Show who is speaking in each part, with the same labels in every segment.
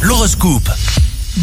Speaker 1: L'horoscope.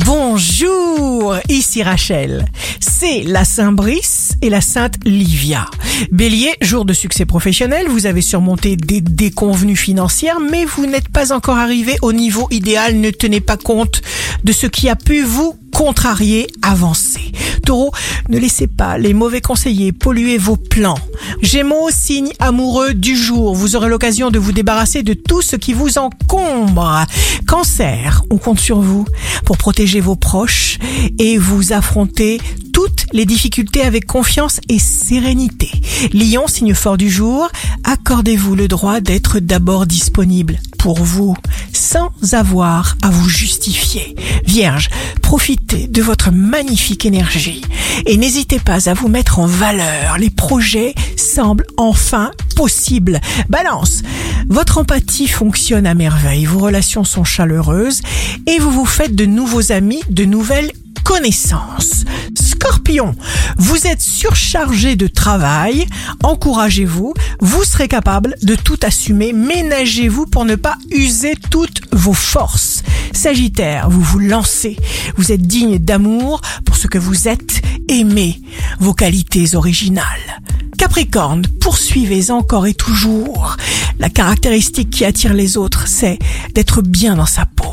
Speaker 2: Bonjour, ici Rachel. C'est la Saint Brice et la Sainte Livia. Bélier, jour de succès professionnel, vous avez surmonté des déconvenues financières, mais vous n'êtes pas encore arrivé au niveau idéal. Ne tenez pas compte de ce qui a pu vous contrarier, avancer. Taureau, ne laissez pas les mauvais conseillers polluer vos plans. Gémeaux, signe amoureux du jour, vous aurez l'occasion de vous débarrasser de tout ce qui vous encombre. Cancer, on compte sur vous pour protéger vos proches et vous affronter toutes les difficultés avec confiance et sérénité. Lion, signe fort du jour, accordez-vous le droit d'être d'abord disponible pour vous sans avoir à vous justifier. Vierge, profitez de votre magnifique énergie et n'hésitez pas à vous mettre en valeur. Les projets semblent enfin possibles. Balance, votre empathie fonctionne à merveille, vos relations sont chaleureuses et vous vous faites de nouveaux amis, de nouvelles connaissances. Scorpion, vous êtes surchargé de travail, encouragez-vous, vous serez capable de tout assumer, ménagez-vous pour ne pas user toutes vos forces. Sagittaire, vous vous lancez, vous êtes digne d'amour pour ce que vous êtes, aimez vos qualités originales. Capricorne, poursuivez encore et toujours. La caractéristique qui attire les autres, c'est d'être bien dans sa peau.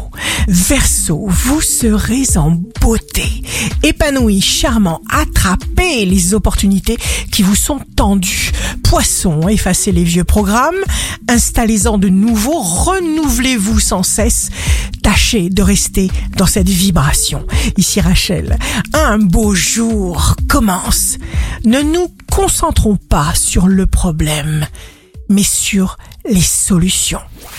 Speaker 2: Verseau, vous serez en beauté, épanoui, charmant, attrapez les opportunités qui vous sont tendues. Poisson, effacez les vieux programmes, installez-en de nouveaux, renouvelez-vous sans cesse, tâchez de rester dans cette vibration. Ici Rachel, un beau jour commence. Ne nous concentrons pas sur le problème, mais sur les solutions.